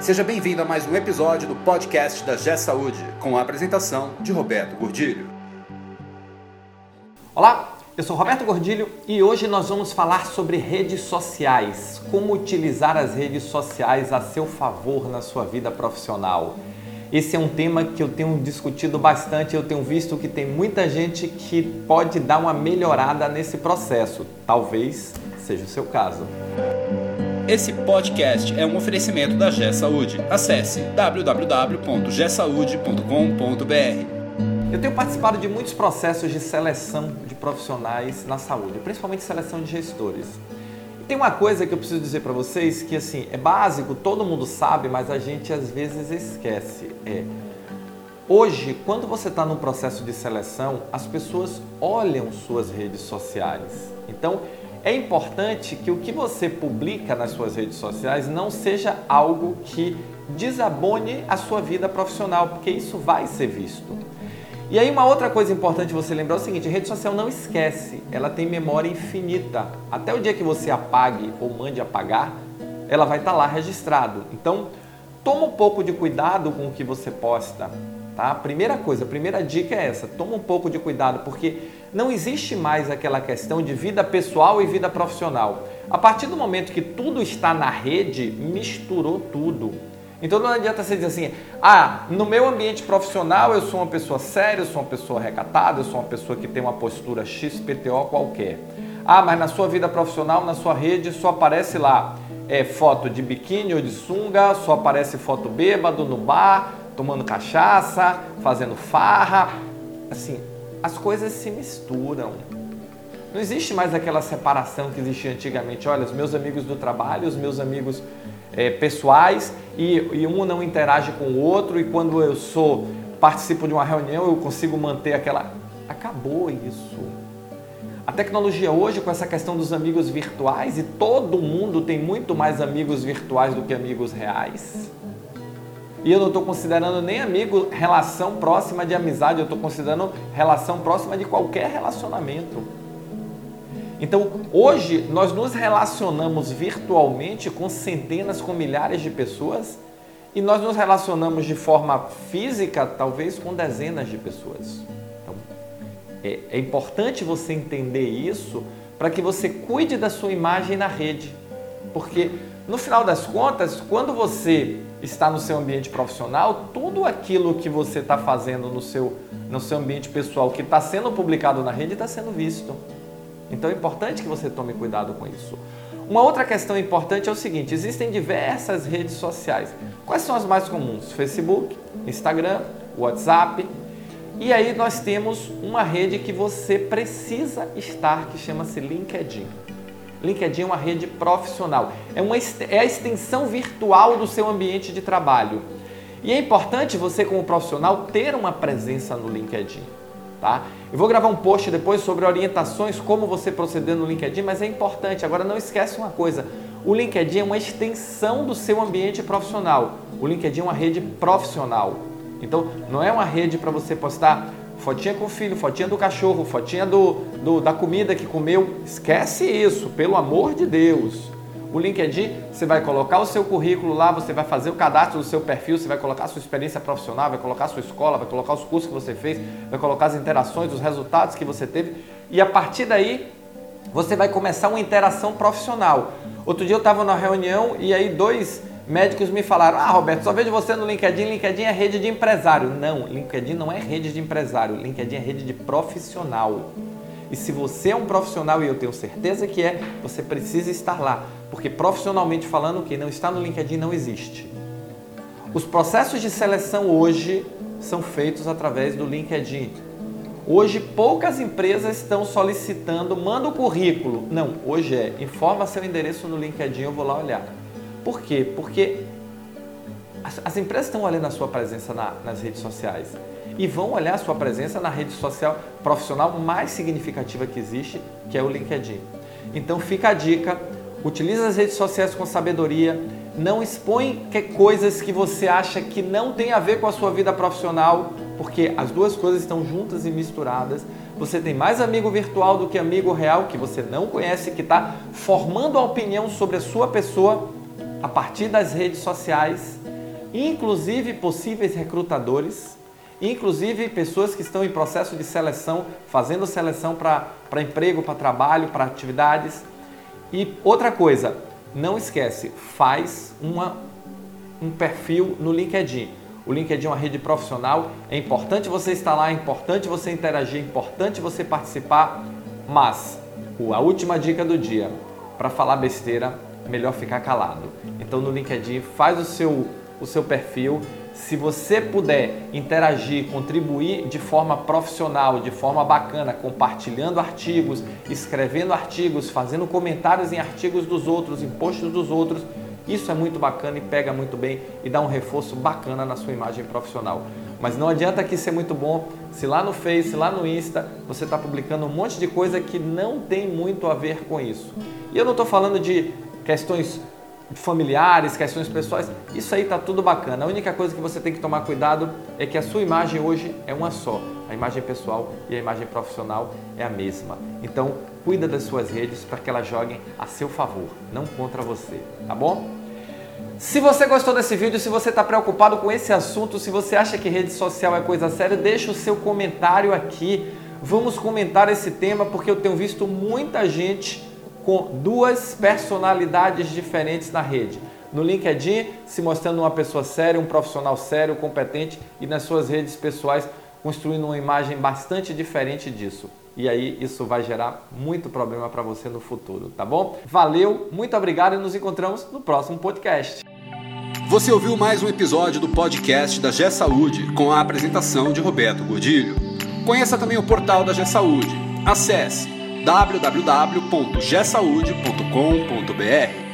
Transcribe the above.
Seja bem-vindo a mais um episódio do podcast da G Saúde, com a apresentação de Roberto Gordilho. Olá, eu sou Roberto Gordilho e hoje nós vamos falar sobre redes sociais, como utilizar as redes sociais a seu favor na sua vida profissional. Esse é um tema que eu tenho discutido bastante, eu tenho visto que tem muita gente que pode dar uma melhorada nesse processo. Talvez seja o seu caso. Esse podcast é um oferecimento da G Saúde. Acesse www.gsaude.com.br. Eu tenho participado de muitos processos de seleção de profissionais na saúde, principalmente seleção de gestores. E tem uma coisa que eu preciso dizer para vocês que assim é básico, todo mundo sabe, mas a gente às vezes esquece. É hoje, quando você está num processo de seleção, as pessoas olham suas redes sociais. Então é importante que o que você publica nas suas redes sociais não seja algo que desabone a sua vida profissional, porque isso vai ser visto. E aí uma outra coisa importante você lembrar é o seguinte, rede social não esquece, ela tem memória infinita. Até o dia que você apague ou mande apagar, ela vai estar lá registrado. Então, toma um pouco de cuidado com o que você posta, tá? Primeira coisa, a primeira dica é essa, toma um pouco de cuidado, porque não existe mais aquela questão de vida pessoal e vida profissional. A partir do momento que tudo está na rede, misturou tudo. Então não adianta você dizer assim, ah, no meu ambiente profissional eu sou uma pessoa séria, eu sou uma pessoa recatada, eu sou uma pessoa que tem uma postura XPTO qualquer. Ah, mas na sua vida profissional, na sua rede, só aparece lá é, foto de biquíni ou de sunga, só aparece foto bêbado no bar, tomando cachaça, fazendo farra. Assim, as coisas se misturam. Não existe mais aquela separação que existia antigamente. Olha, os meus amigos do trabalho, os meus amigos é, pessoais e, e, um não interage com o outro e quando eu sou participo de uma reunião eu consigo manter aquela. Acabou isso. A tecnologia hoje com essa questão dos amigos virtuais e todo mundo tem muito mais amigos virtuais do que amigos reais. E eu não estou considerando nem amigo relação próxima de amizade, eu estou considerando relação próxima de qualquer relacionamento. Então, hoje nós nos relacionamos virtualmente com centenas, com milhares de pessoas e nós nos relacionamos de forma física, talvez, com dezenas de pessoas. Então, é, é importante você entender isso para que você cuide da sua imagem na rede. Porque, no final das contas, quando você está no seu ambiente profissional, tudo aquilo que você está fazendo no seu, no seu ambiente pessoal, que está sendo publicado na rede, está sendo visto. Então é importante que você tome cuidado com isso. Uma outra questão importante é o seguinte: existem diversas redes sociais. Quais são as mais comuns? Facebook, Instagram, WhatsApp. E aí nós temos uma rede que você precisa estar, que chama-se LinkedIn. LinkedIn é uma rede profissional, é, uma, é a extensão virtual do seu ambiente de trabalho. E é importante você, como profissional, ter uma presença no LinkedIn. Tá? Eu vou gravar um post depois sobre orientações, como você proceder no LinkedIn, mas é importante. Agora, não esquece uma coisa: o LinkedIn é uma extensão do seu ambiente profissional. O LinkedIn é uma rede profissional. Então, não é uma rede para você postar fotinha com o filho, fotinha do cachorro, fotinha do, do, da comida que comeu. Esquece isso, pelo amor de Deus. O LinkedIn, você vai colocar o seu currículo lá, você vai fazer o cadastro do seu perfil, você vai colocar a sua experiência profissional, vai colocar a sua escola, vai colocar os cursos que você fez, vai colocar as interações, os resultados que você teve. E a partir daí, você vai começar uma interação profissional. Outro dia eu estava numa reunião e aí dois médicos me falaram: Ah, Roberto, só vejo você no LinkedIn. LinkedIn é rede de empresário. Não, LinkedIn não é rede de empresário. LinkedIn é rede de profissional. E se você é um profissional, e eu tenho certeza que é, você precisa estar lá. Porque profissionalmente falando, quem não está no LinkedIn não existe. Os processos de seleção hoje são feitos através do LinkedIn. Hoje poucas empresas estão solicitando, manda o currículo. Não, hoje é, informa seu endereço no LinkedIn, eu vou lá olhar. Por quê? Porque as, as empresas estão olhando a sua presença na, nas redes sociais e vão olhar a sua presença na rede social profissional mais significativa que existe, que é o LinkedIn. Então fica a dica, utilize as redes sociais com sabedoria, não expõe que coisas que você acha que não tem a ver com a sua vida profissional, porque as duas coisas estão juntas e misturadas. Você tem mais amigo virtual do que amigo real que você não conhece, que está formando a opinião sobre a sua pessoa a partir das redes sociais inclusive possíveis recrutadores, inclusive pessoas que estão em processo de seleção, fazendo seleção para emprego, para trabalho, para atividades. E outra coisa, não esquece, faz uma, um perfil no LinkedIn. O LinkedIn é uma rede profissional, é importante você estar lá, é importante você interagir, é importante você participar, mas a última dica do dia, para falar besteira, melhor ficar calado. Então no LinkedIn faz o seu, o seu perfil, se você puder interagir, contribuir de forma profissional, de forma bacana, compartilhando artigos, escrevendo artigos, fazendo comentários em artigos dos outros, em posts dos outros, isso é muito bacana e pega muito bem e dá um reforço bacana na sua imagem profissional. Mas não adianta aqui ser muito bom se lá no Face, lá no Insta, você está publicando um monte de coisa que não tem muito a ver com isso. E eu não estou falando de questões familiares, questões pessoais, isso aí tá tudo bacana. A única coisa que você tem que tomar cuidado é que a sua imagem hoje é uma só. A imagem pessoal e a imagem profissional é a mesma. Então, cuida das suas redes para que elas joguem a seu favor, não contra você, tá bom? Se você gostou desse vídeo, se você está preocupado com esse assunto, se você acha que rede social é coisa séria, deixa o seu comentário aqui. Vamos comentar esse tema porque eu tenho visto muita gente com duas personalidades diferentes na rede. No LinkedIn, se mostrando uma pessoa séria, um profissional sério, competente, e nas suas redes pessoais, construindo uma imagem bastante diferente disso. E aí isso vai gerar muito problema para você no futuro, tá bom? Valeu, muito obrigado e nos encontramos no próximo podcast. Você ouviu mais um episódio do podcast da G Saúde com a apresentação de Roberto Gordilho. Conheça também o portal da G Saúde. Acesse www.gsaude.com.br